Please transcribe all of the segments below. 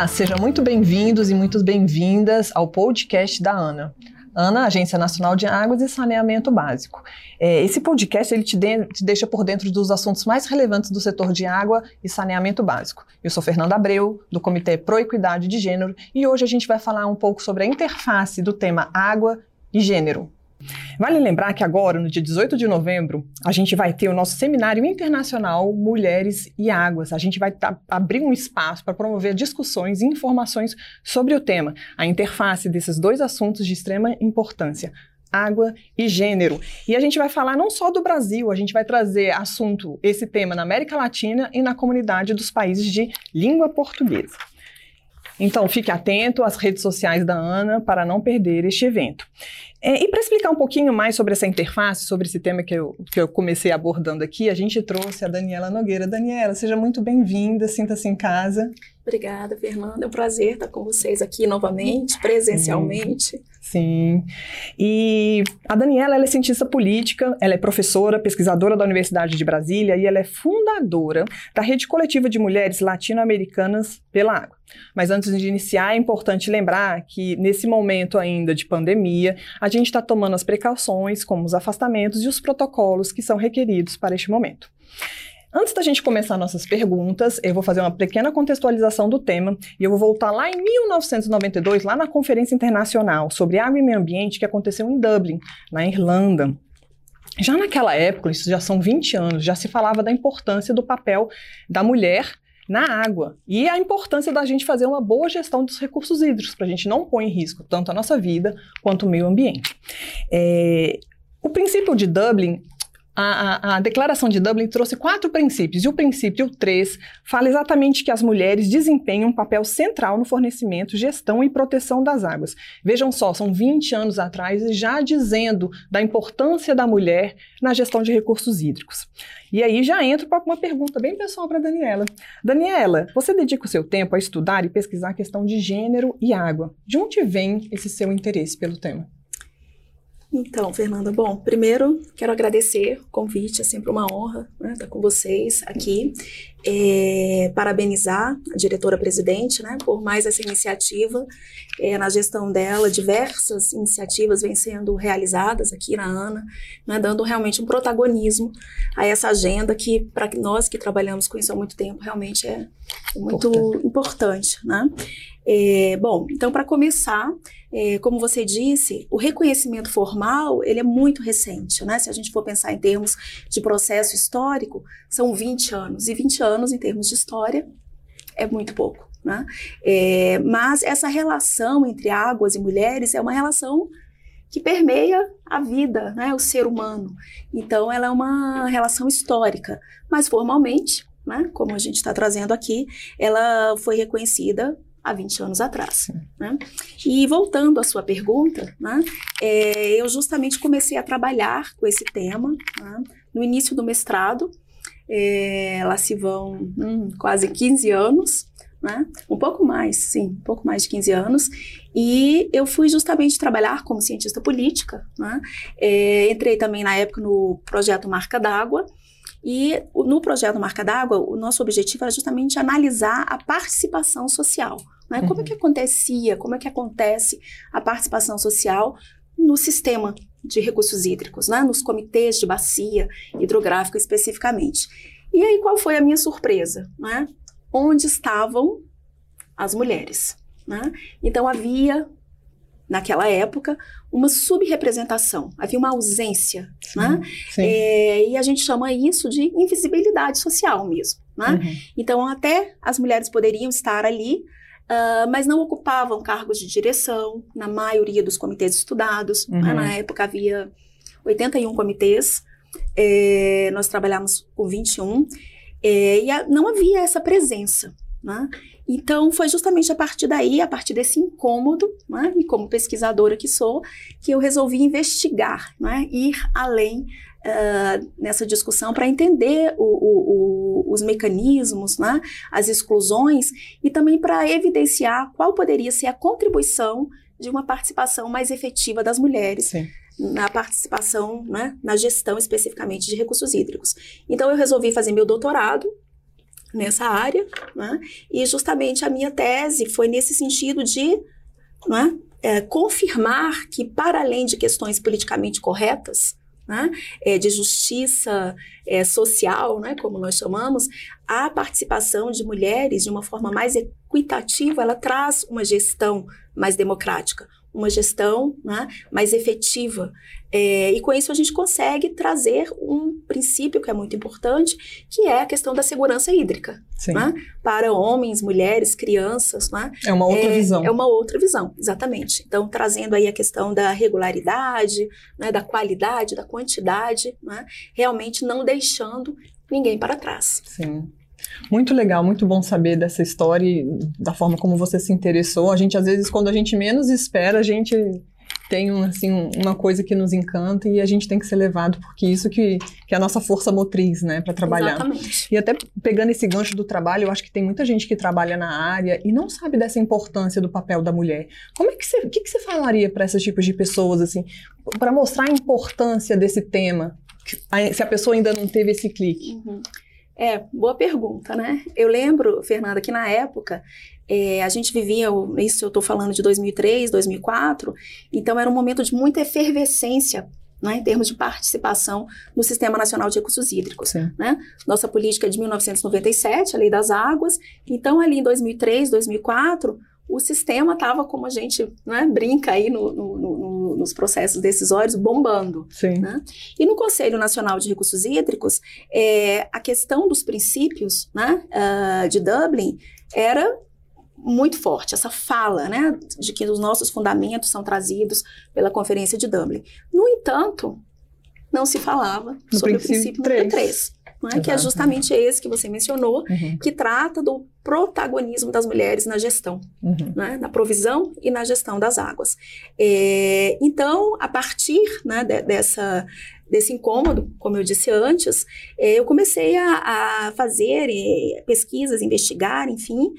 Olá, sejam muito bem-vindos e muito bem-vindas ao podcast da ANA. ANA, Agência Nacional de Águas e Saneamento Básico. É, esse podcast ele te, de, te, deixa por dentro dos assuntos mais relevantes do setor de água e saneamento básico. Eu sou Fernanda Abreu, do Comitê Pro Equidade de Gênero, e hoje a gente vai falar um pouco sobre a interface do tema água e gênero. Vale lembrar que agora, no dia 18 de novembro, a gente vai ter o nosso seminário internacional Mulheres e Águas. A gente vai abrir um espaço para promover discussões e informações sobre o tema, a interface desses dois assuntos de extrema importância, água e gênero. E a gente vai falar não só do Brasil, a gente vai trazer assunto, esse tema na América Latina e na comunidade dos países de língua portuguesa. Então, fique atento às redes sociais da Ana para não perder este evento. É, e para explicar um pouquinho mais sobre essa interface, sobre esse tema que eu, que eu comecei abordando aqui, a gente trouxe a Daniela Nogueira. Daniela, seja muito bem-vinda, sinta-se em casa. Obrigada, Fernanda. É um prazer estar com vocês aqui novamente, presencialmente. Sim. E a Daniela ela é cientista política, ela é professora, pesquisadora da Universidade de Brasília e ela é fundadora da Rede Coletiva de Mulheres Latino-Americanas pela Água. Mas antes de iniciar, é importante lembrar que nesse momento ainda de pandemia, a gente está tomando as precauções, como os afastamentos e os protocolos que são requeridos para este momento. Antes da gente começar nossas perguntas, eu vou fazer uma pequena contextualização do tema e eu vou voltar lá em 1992, lá na Conferência Internacional sobre Água e Meio Ambiente que aconteceu em Dublin, na Irlanda. Já naquela época, isso já são 20 anos, já se falava da importância do papel da mulher na água e a importância da gente fazer uma boa gestão dos recursos hídricos, para a gente não pôr em risco tanto a nossa vida quanto o meio ambiente. É, o princípio de Dublin a, a, a, declaração de Dublin trouxe quatro princípios, e o princípio 3 fala exatamente que as mulheres desempenham um papel central no fornecimento, gestão e proteção das águas. Vejam só, são 20 anos atrás e já dizendo da importância da mulher na gestão de recursos hídricos. E aí já entro para uma pergunta bem pessoal para Daniela. Daniela, você dedica o seu tempo a estudar e pesquisar a questão de gênero e água. De onde vem esse seu interesse pelo tema? Então, Fernanda, bom, primeiro quero agradecer o convite, é sempre uma honra né, estar com vocês aqui. É, parabenizar a diretora-presidente né, por mais essa iniciativa. É, na gestão dela, diversas iniciativas vêm sendo realizadas aqui na ANA, né, dando realmente um protagonismo a essa agenda que, para nós que trabalhamos com isso há muito tempo, realmente é muito importante. importante né? É, bom, então, para começar, é, como você disse, o reconhecimento formal ele é muito recente, né? Se a gente for pensar em termos de processo histórico, são 20 anos. E 20 anos, em termos de história, é muito pouco. Né? É, mas essa relação entre águas e mulheres é uma relação que permeia a vida, né, o ser humano. Então, ela é uma relação histórica, mas formalmente, né, como a gente está trazendo aqui, ela foi reconhecida há 20 anos atrás. Né? E voltando à sua pergunta, né, é, eu justamente comecei a trabalhar com esse tema né, no início do mestrado, é, lá se vão hum, quase 15 anos, né? um pouco mais, sim, um pouco mais de 15 anos, e eu fui justamente trabalhar como cientista política, né? é, entrei também na época no projeto Marca d'Água, e no projeto Marca d'Água, o nosso objetivo era justamente analisar a participação social. Né? Como é que uhum. acontecia, como é que acontece a participação social no sistema de recursos hídricos, né? nos comitês de bacia hidrográfica especificamente. E aí, qual foi a minha surpresa? Né? Onde estavam as mulheres? Né? Então, havia naquela época, uma subrepresentação, havia uma ausência, sim, né? Sim. É, e a gente chama isso de invisibilidade social mesmo, né? Uhum. Então, até as mulheres poderiam estar ali, uh, mas não ocupavam cargos de direção na maioria dos comitês estudados. Uhum. Né? Na época havia 81 comitês, é, nós trabalhamos com 21, é, e a, não havia essa presença, né? Então, foi justamente a partir daí, a partir desse incômodo, né, e como pesquisadora que sou, que eu resolvi investigar, né, ir além uh, nessa discussão para entender o, o, o, os mecanismos, né, as exclusões, e também para evidenciar qual poderia ser a contribuição de uma participação mais efetiva das mulheres. Sim na participação, né, na gestão especificamente de recursos hídricos. Então eu resolvi fazer meu doutorado nessa área, né? e justamente a minha tese foi nesse sentido de né, é, confirmar que, para além de questões politicamente corretas, né, é, de justiça é, social, né, como nós chamamos, a participação de mulheres de uma forma mais equitativa, ela traz uma gestão mais democrática, uma gestão né, mais efetiva. É, e com isso a gente consegue trazer um princípio que é muito importante, que é a questão da segurança hídrica. Né, para homens, mulheres, crianças. Né, é uma outra é, visão. É uma outra visão, exatamente. Então, trazendo aí a questão da regularidade, né, da qualidade, da quantidade, né, realmente não deixando ninguém para trás. Sim. Muito legal, muito bom saber dessa história e da forma como você se interessou. A gente, às vezes, quando a gente menos espera, a gente tem um, assim, uma coisa que nos encanta e a gente tem que ser levado, porque isso que, que é a nossa força motriz, né, para trabalhar. Exatamente. E até pegando esse gancho do trabalho, eu acho que tem muita gente que trabalha na área e não sabe dessa importância do papel da mulher. Como é que você, que, que você falaria para esses tipos de pessoas, assim, para mostrar a importância desse tema, se a pessoa ainda não teve esse clique? Uhum. É, boa pergunta, né? Eu lembro, Fernanda, que na época é, a gente vivia, isso eu estou falando de 2003, 2004, então era um momento de muita efervescência né, em termos de participação no Sistema Nacional de Recursos Hídricos. Né? Nossa política é de 1997, a Lei das Águas. Então, ali em 2003, 2004, o sistema estava, como a gente né, brinca aí no, no, no, nos processos decisórios, bombando. Né? E no Conselho Nacional de Recursos Hídricos, é, a questão dos princípios né, uh, de Dublin era muito forte, essa fala né, de que os nossos fundamentos são trazidos pela Conferência de Dublin. No entanto, não se falava sobre o princípio 3. 3 né, que é justamente esse que você mencionou, uhum. que trata do protagonismo das mulheres na gestão, uhum. né, na provisão e na gestão das águas. É, então, a partir né, de, dessa desse incômodo, como eu disse antes, é, eu comecei a, a fazer é, pesquisas, investigar, enfim,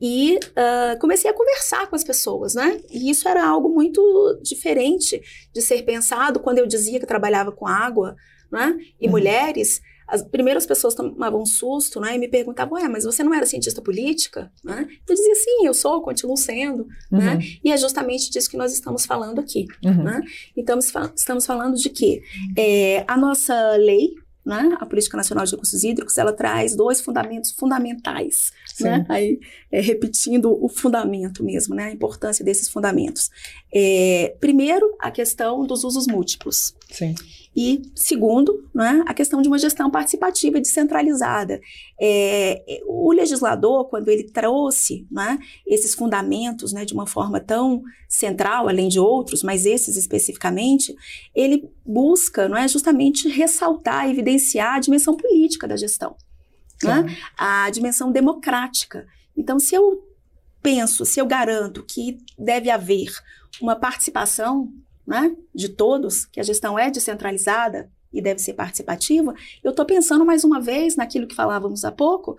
e uh, comecei a conversar com as pessoas, né? E isso era algo muito diferente de ser pensado quando eu dizia que trabalhava com água, né? E uhum. mulheres as primeiras pessoas tomavam um susto, né, e me perguntavam, ué, mas você não era cientista política, né? Eu dizia, sim, eu sou, continuo sendo, né? uhum. né? E é justamente disso que nós estamos falando aqui, uhum. né? Então, estamos falando de que é, a nossa lei, né, a Política Nacional de Recursos Hídricos, ela traz dois fundamentos fundamentais, né? Aí, é, repetindo o fundamento mesmo, né? A importância desses fundamentos. É, primeiro, a questão dos usos múltiplos. Sim. E, segundo, né, a questão de uma gestão participativa e descentralizada. É, o legislador, quando ele trouxe né, esses fundamentos né, de uma forma tão central, além de outros, mas esses especificamente, ele busca não é, justamente ressaltar, evidenciar a dimensão política da gestão, né, a dimensão democrática. Então, se eu penso, se eu garanto que deve haver uma participação né, de todos, que a gestão é descentralizada e deve ser participativa, eu estou pensando mais uma vez naquilo que falávamos há pouco,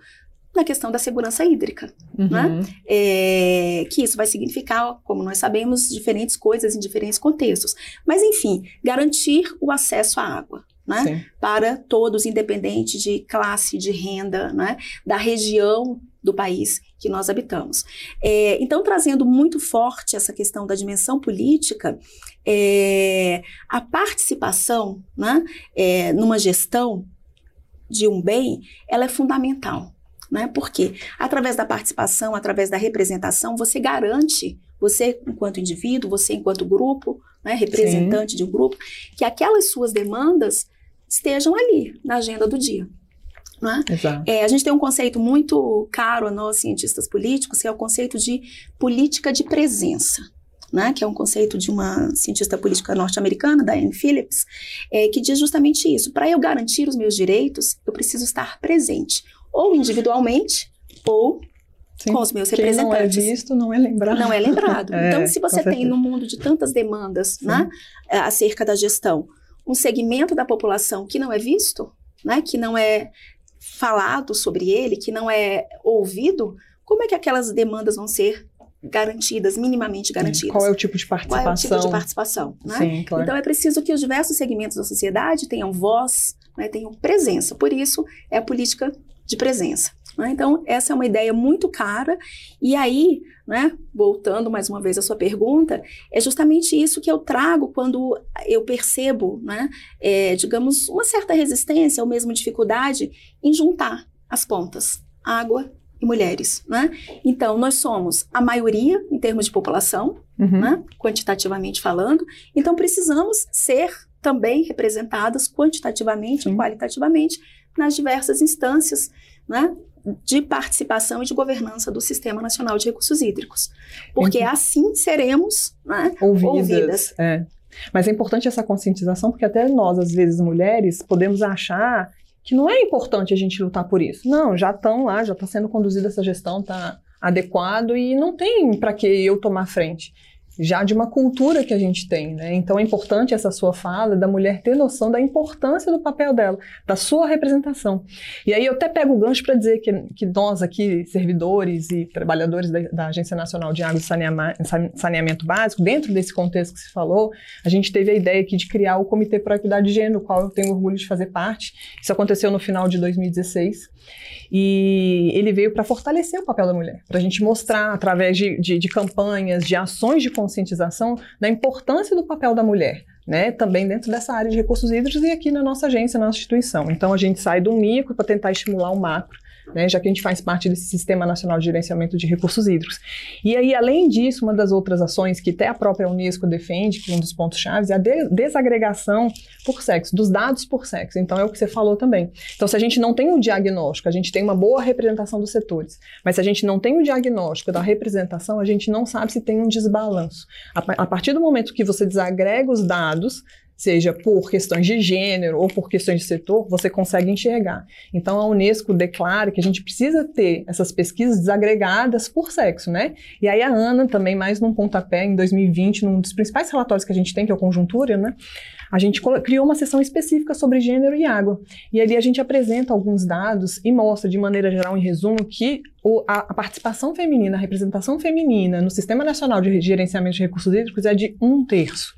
na questão da segurança hídrica, uhum. né? É, que isso vai significar, como nós sabemos, diferentes coisas em diferentes contextos. Mas, enfim, garantir o acesso à água. Né? Para todos, independente de classe, de renda, né? da região do país que nós habitamos. É, então, trazendo muito forte essa questão da dimensão política, é, a participação né, é, numa gestão de um bem, ela é fundamental. Né? Porque através da participação, através da representação, você garante, você enquanto indivíduo, você enquanto grupo, né, representante Sim. de um grupo, que aquelas suas demandas estejam ali na agenda do dia. Né? É, a gente tem um conceito muito caro a nós, cientistas políticos, que é o conceito de política de presença. Né, que é um conceito de uma cientista política norte-americana, Diane Phillips, é, que diz justamente isso. Para eu garantir os meus direitos, eu preciso estar presente, ou individualmente, ou Sim. com os meus Quem representantes. não é visto, não é lembrado. Não é lembrado. é, então, se você tem no mundo de tantas demandas né, acerca da gestão, um segmento da população que não é visto, né, que não é falado sobre ele, que não é ouvido, como é que aquelas demandas vão ser garantidas, minimamente garantidas? Qual é o tipo de participação? Qual é o tipo de participação? Né? Sim, claro. Então é preciso que os diversos segmentos da sociedade tenham voz, né, tenham presença. Por isso é a política de presença. Né? Então, essa é uma ideia muito cara. E aí, né, voltando mais uma vez à sua pergunta, é justamente isso que eu trago quando eu percebo, né, é, digamos, uma certa resistência ou mesmo dificuldade em juntar as pontas, água e mulheres, né? Então, nós somos a maioria em termos de população, uhum. né? quantitativamente falando, então precisamos ser também representadas quantitativamente e qualitativamente nas diversas instâncias né, de participação e de governança do Sistema Nacional de Recursos Hídricos. Porque assim seremos né, ouvidas. ouvidas. É. Mas é importante essa conscientização, porque até nós, às vezes, mulheres, podemos achar que não é importante a gente lutar por isso. Não, já estão lá, já está sendo conduzida essa gestão, está adequado e não tem para que eu tomar frente já de uma cultura que a gente tem, né? Então é importante essa sua fala da mulher ter noção da importância do papel dela, da sua representação. E aí eu até pego o gancho para dizer que, que nós aqui, servidores e trabalhadores da, da Agência Nacional de Água e Saneamento Básico, dentro desse contexto que se falou, a gente teve a ideia aqui de criar o Comitê por Equidade de Gênero, do qual eu tenho orgulho de fazer parte. Isso aconteceu no final de 2016. E ele veio para fortalecer o papel da mulher, para a gente mostrar, através de, de, de campanhas, de ações de conscientização, da importância do papel da mulher. Né, também dentro dessa área de recursos hídricos e aqui na nossa agência, na nossa instituição. Então, a gente sai do micro para tentar estimular o macro né, já que a gente faz parte desse Sistema Nacional de Gerenciamento de Recursos Hídricos. E aí, além disso, uma das outras ações que até a própria Unesco defende, que é um dos pontos chaves, é a de desagregação por sexo, dos dados por sexo. Então, é o que você falou também. Então, se a gente não tem um diagnóstico, a gente tem uma boa representação dos setores, mas se a gente não tem o diagnóstico da representação, a gente não sabe se tem um desbalanço. A, a partir do momento que você desagrega os dados, seja por questões de gênero ou por questões de setor, você consegue enxergar. Então a Unesco declara que a gente precisa ter essas pesquisas desagregadas por sexo, né? E aí a Ana também mais num pontapé em 2020, num dos principais relatórios que a gente tem, que é o Conjuntura, né? a gente criou uma sessão específica sobre gênero e água. E ali a gente apresenta alguns dados e mostra, de maneira geral, em resumo, que o, a, a, participação feminina, a representação feminina no Sistema Nacional de Gerenciamento de Recursos Hídricos é de um terço.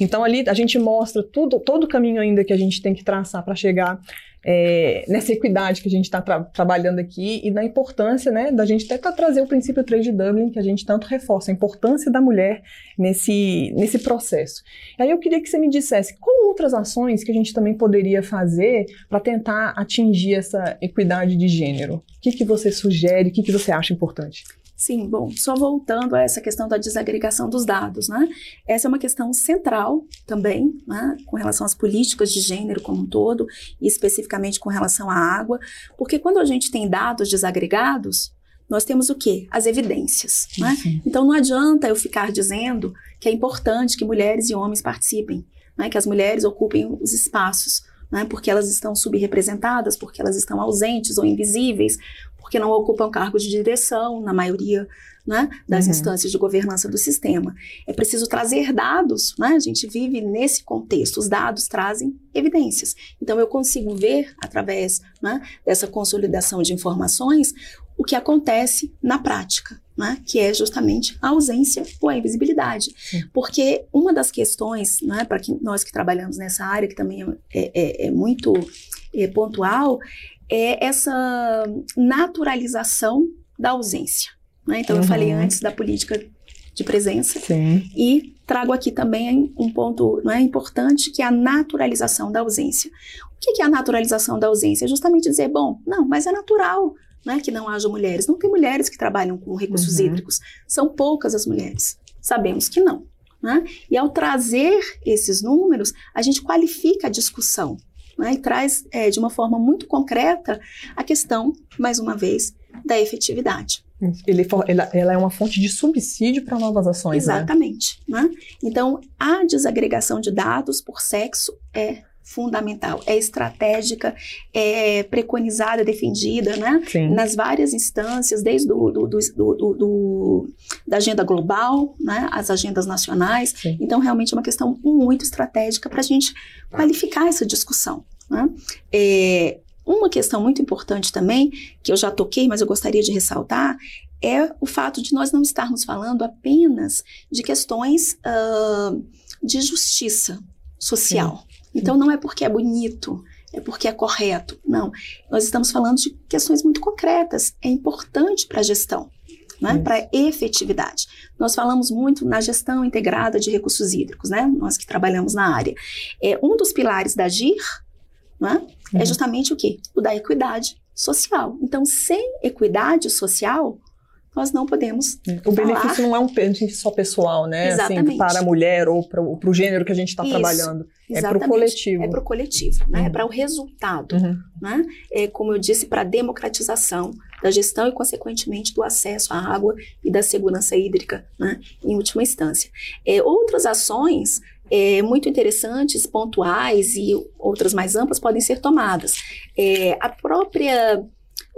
Então, ali a gente mostra tudo, todo o caminho ainda que a gente tem que traçar para chegar é, nessa equidade que a gente está tra trabalhando aqui e na importância né, da gente até trazer o princípio 3 de Dublin, que a gente tanto reforça, a importância da mulher nesse, nesse processo. E aí eu queria que você me dissesse qual outras ações que a gente também poderia fazer para tentar atingir essa equidade de gênero. O que, que você sugere, o que, que você acha importante? Sim, bom, só voltando a essa questão da desagregação dos dados, né? Essa é uma questão central também, né, com relação às políticas de gênero como um todo, e especificamente com relação à água, porque quando a gente tem dados desagregados, nós temos o quê? As evidências, né? Então não adianta eu ficar dizendo que é importante que mulheres e homens participem, né, que as mulheres ocupem os espaços, né, porque elas estão subrepresentadas, porque elas estão ausentes ou invisíveis, porque não ocupam cargos de direção, na maioria né, das uhum. instâncias de governança do sistema. É preciso trazer dados, né? a gente vive nesse contexto, os dados trazem evidências. Então, eu consigo ver, através né, dessa consolidação de informações, o que acontece na prática. Né, que é justamente a ausência ou a invisibilidade. Sim. Porque uma das questões, né, para nós que trabalhamos nessa área, que também é, é, é muito é, pontual, é essa naturalização da ausência. Né? Então, uhum. eu falei antes da política de presença Sim. e trago aqui também um ponto não é, importante que é a naturalização da ausência. O que é a naturalização da ausência? É justamente dizer, bom, não, mas é natural né, que não haja mulheres. Não tem mulheres que trabalham com recursos uhum. hídricos. São poucas as mulheres. Sabemos que não. Né? E ao trazer esses números, a gente qualifica a discussão né, e traz é, de uma forma muito concreta a questão, mais uma vez, da efetividade. Ele, ela, é uma fonte de subsídio para novas ações. Né? Exatamente. Né? Né? Então, a desagregação de dados por sexo é fundamental, é estratégica, é preconizada, defendida, né? Nas várias instâncias, desde do, do, do, do, da agenda global, né? As agendas nacionais. Sim. Então, realmente é uma questão muito estratégica para a gente qualificar essa discussão. Né? É, uma questão muito importante também, que eu já toquei, mas eu gostaria de ressaltar, é o fato de nós não estarmos falando apenas de questões uh, de justiça social. Sim. Então, não é porque é bonito é porque é correto. Não. Nós estamos falando de questões muito concretas. É importante para a gestão. Né, para efetividade. Nós falamos muito na gestão integrada de recursos hídricos, né, nós que trabalhamos na área. É, um dos pilares da GIR né, é uhum. é justamente o quê? O da equidade social. Então, sem equidade social, nós não podemos. É, o falar... benefício não é um benefício só pessoal, né? Exatamente. Assim, para a mulher ou para o gênero que a gente está trabalhando. É para o coletivo. É para o coletivo, né? É uhum. É para o resultado. Uhum. Né? É, como eu disse, para a democratização da gestão e, consequentemente, do acesso à água e da segurança hídrica, né? em última instância. É, outras ações é, muito interessantes, pontuais e outras mais amplas podem ser tomadas. É, a própria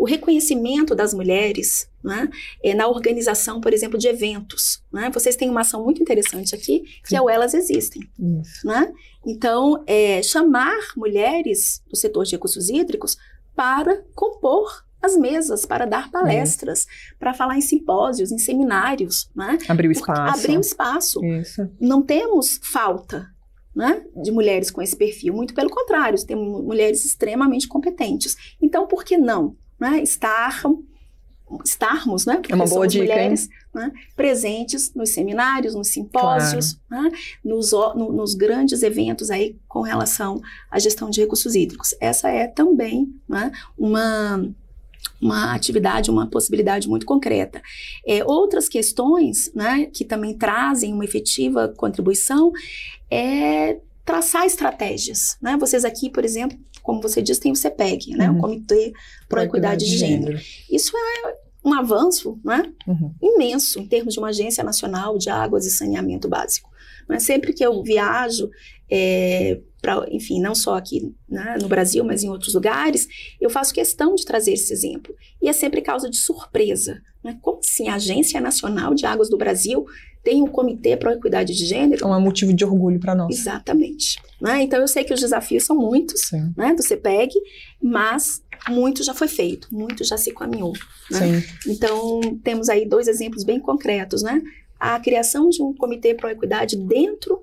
o reconhecimento das mulheres né, é, na organização, por exemplo, de eventos. Né? Vocês têm uma ação muito interessante aqui, que é o Elas Existem. Né? Então, é, chamar mulheres do setor de recursos hídricos para compor as mesas, para dar palestras, é. para falar em simpósios, em seminários. Né? Abrir o espaço. Abrir o espaço. Isso. Não temos falta né, de mulheres com esse perfil, muito pelo contrário, temos mulheres extremamente competentes. Então, por que não? Né, estar, estarmos, né, é uma boa dica, mulheres, né, presentes nos seminários, nos simpósios, claro. né, nos, no, nos grandes eventos aí com relação à gestão de recursos hídricos. Essa é também né, uma uma atividade, uma possibilidade muito concreta. É, outras questões né, que também trazem uma efetiva contribuição é traçar estratégias. Né? Vocês aqui, por exemplo, como você disse, tem o CPEG, né? Uhum. o Comitê para a Equidade de Gênero. Gênero. Isso é um avanço né? Uhum. imenso em termos de uma agência nacional de águas e saneamento básico. Mas sempre que eu viajo, é, pra, enfim, não só aqui né, no Brasil, mas em outros lugares, eu faço questão de trazer esse exemplo. E é sempre causa de surpresa. Né? Como assim a Agência Nacional de Águas do Brasil tem um comitê para a equidade de gênero. É um motivo de orgulho para nós. Exatamente. Né? Então, eu sei que os desafios são muitos né, do CPEG, mas muito já foi feito, muito já se caminhou. Né? Então, temos aí dois exemplos bem concretos, né? A criação de um comitê para a equidade dentro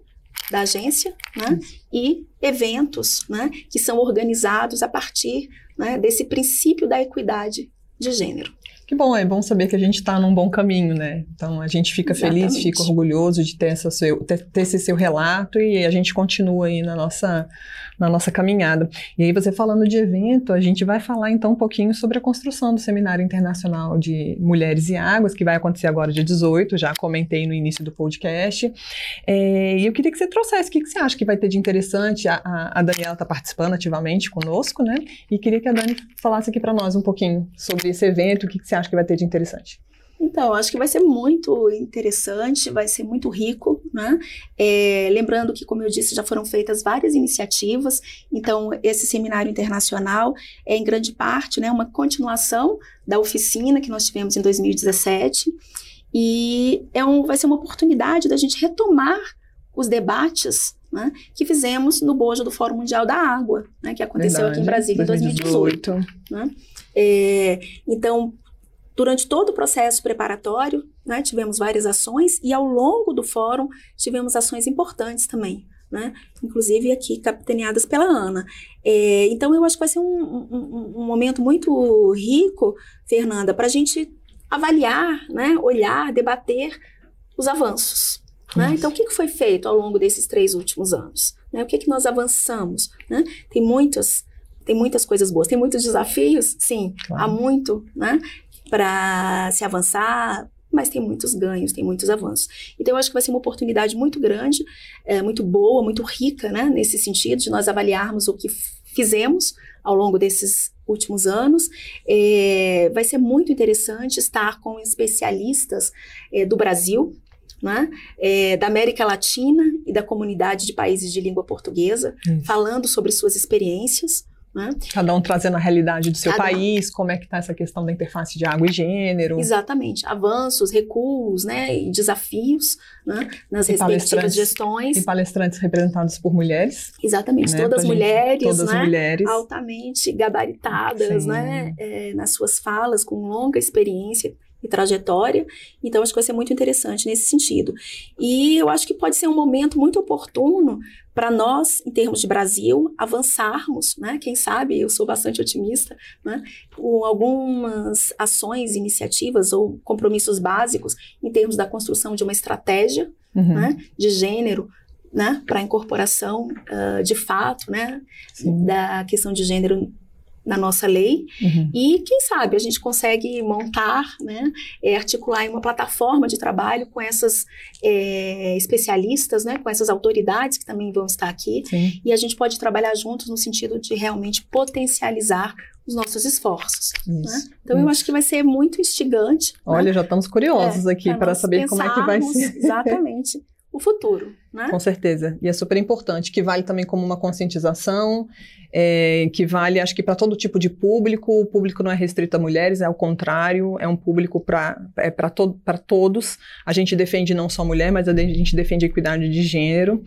da agência, né? E eventos, né? Que são organizados a partir né, desse princípio da equidade de gênero. Que bom, é bom saber que a gente está num bom caminho, né? Então a gente fica Exatamente. feliz, fica orgulhoso de ter, essa seu, ter, ter, esse seu relato e a gente continua aí na nossa, na nossa caminhada. E aí, você falando de evento, a gente vai falar então um pouquinho sobre a construção do Seminário Internacional de Mulheres e Águas, que vai acontecer agora dia 18, já comentei no início do podcast. É, e eu queria que você trouxesse o que, que você acha que vai ter de interessante. A, a, a Daniela está participando ativamente conosco, né? E queria que a Dani falasse aqui para nós um pouquinho sobre esse evento, o que, que você acha que vai ter de interessante? Então, acho que vai ser muito interessante, vai ser muito rico, né? É, lembrando que, como eu disse, já foram feitas várias iniciativas, então esse seminário internacional é em grande parte né, uma continuação da oficina que nós tivemos em 2017 e é um, vai ser uma oportunidade da gente retomar os debates né, que fizemos no bojo do Fórum Mundial da Água, né, que aconteceu Verdade, aqui em Brasília em 2018. 2018. Né? É, então, Durante todo o processo preparatório, né, tivemos várias ações e ao longo do fórum tivemos ações importantes também. Né? Inclusive aqui capitaneadas pela Ana. É, então eu acho que vai ser um, um, um momento muito rico, Fernanda, para a gente avaliar, né, olhar, debater os avanços. Né? Então, o que, foi feito ao longo desses três últimos anos? Né? O que, que nós avançamos? Né? Tem muitas tem muitas coisas boas, tem muitos desafios, sim, claro. há muito, né? Para se avançar, mas tem muitos ganhos, tem muitos avanços. Então, eu acho que vai ser uma oportunidade muito grande, é, muito boa, muito rica, né, nesse sentido, de nós avaliarmos o que fizemos ao longo desses últimos anos. É, vai ser muito interessante estar com especialistas é, do Brasil, né, é, da América Latina e da comunidade de países de língua portuguesa, falando sobre suas experiências. Né? Cada um trazendo a realidade do seu Cada... país, como é que está essa questão da interface de água e gênero. Exatamente. Avanços, recuos, né? E desafios né? nas e respectivas gestões. E palestrantes representados por mulheres. Exatamente. Né? Todas mulheres, todas né? mulheres. Altamente gabaritadas, Sim. né? É, nas suas falas, com longa experiência e trajetória. Então, acho que vai ser muito interessante nesse sentido. E eu acho que pode ser um momento muito oportuno para nós, em termos de Brasil, avançarmos, né? Quem sabe, eu sou bastante otimista, né? Com algumas ações, iniciativas ou compromissos básicos em termos da construção de uma estratégia uhum. né? de gênero né, para a incorporação uh, de fato né, da questão de gênero na nossa lei uhum. e quem sabe a gente consegue montar, né, é, articular uma plataforma de trabalho com essas é, especialistas, né, com essas autoridades que também vão estar aqui Sim. e a gente pode trabalhar juntos no sentido de realmente potencializar os nossos esforços. Né? Então isso. eu acho que vai ser muito instigante. Né. Olha, né? já estamos curiosos é, aqui para saber como é que vai ser. Exatamente. o futuro, né? Com certeza. E é super importante, que vale também como uma conscientização, é, que vale, acho que para todo tipo de público. O público não é restrito a mulheres, é ao contrário, é um público para é to, todos. A gente defende não só mulher, mas a gente defende a equidade de gênero.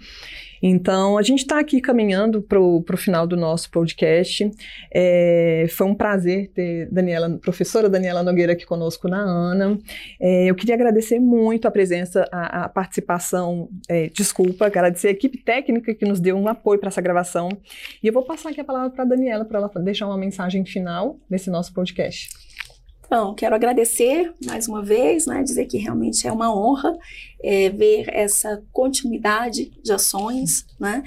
Então, a gente está aqui caminhando para o final do nosso podcast. É, foi um prazer ter Daniela, professora Daniela Nogueira aqui conosco na ANA. É, eu queria agradecer muito a presença, a, a participação, é, desculpa, agradecer a equipe técnica que nos deu um apoio para essa gravação. E eu vou passar aqui a palavra para a Daniela para ela deixar uma mensagem final nesse nosso podcast. Então, quero agradecer mais uma vez, né, dizer que realmente é uma honra é, ver essa continuidade de ações, né?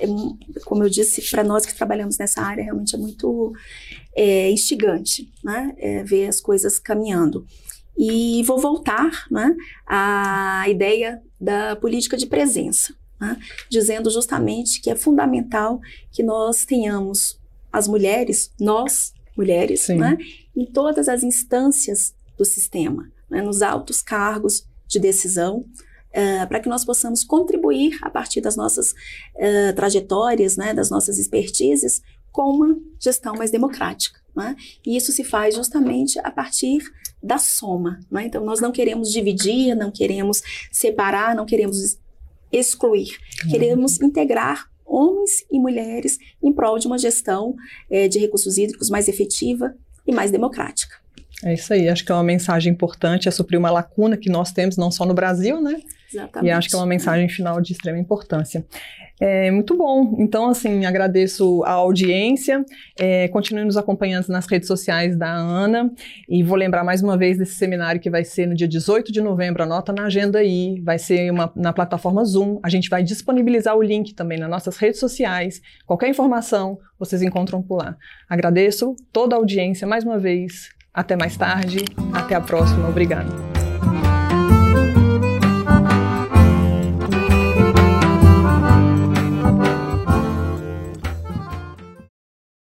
É, como eu disse, para nós que trabalhamos nessa área, realmente é muito é, instigante, né? É, ver as coisas caminhando. E vou voltar né, à ideia da política de presença, né, dizendo justamente que é fundamental que nós tenhamos as mulheres, nós mulheres, né, em todas as instâncias do sistema, né, nos altos cargos de decisão, uh, para que nós possamos contribuir a partir das nossas uh, trajetórias, né, das nossas expertises, com uma gestão mais democrática. Né? E isso se faz justamente a partir da soma. Né? Então, nós não queremos dividir, não queremos separar, não queremos excluir, uhum. queremos integrar homens e mulheres em prol de uma gestão é, de recursos hídricos mais efetiva e mais democrática. É isso aí, acho que é uma mensagem importante, é suprir uma lacuna que nós temos, não só no Brasil, né? Exatamente. E acho que é uma mensagem final de extrema importância. É, muito bom. Então, assim, agradeço a audiência. É, continue nos acompanhando nas redes sociais da Ana. E vou lembrar mais uma vez desse seminário que vai ser no dia 18 de novembro. Anota na agenda aí. Vai ser uma, na plataforma Zoom. A gente vai disponibilizar o link também nas nossas redes sociais. Qualquer informação vocês encontram por lá. Agradeço toda a audiência mais uma vez. Até mais tarde. Até a próxima. Obrigada.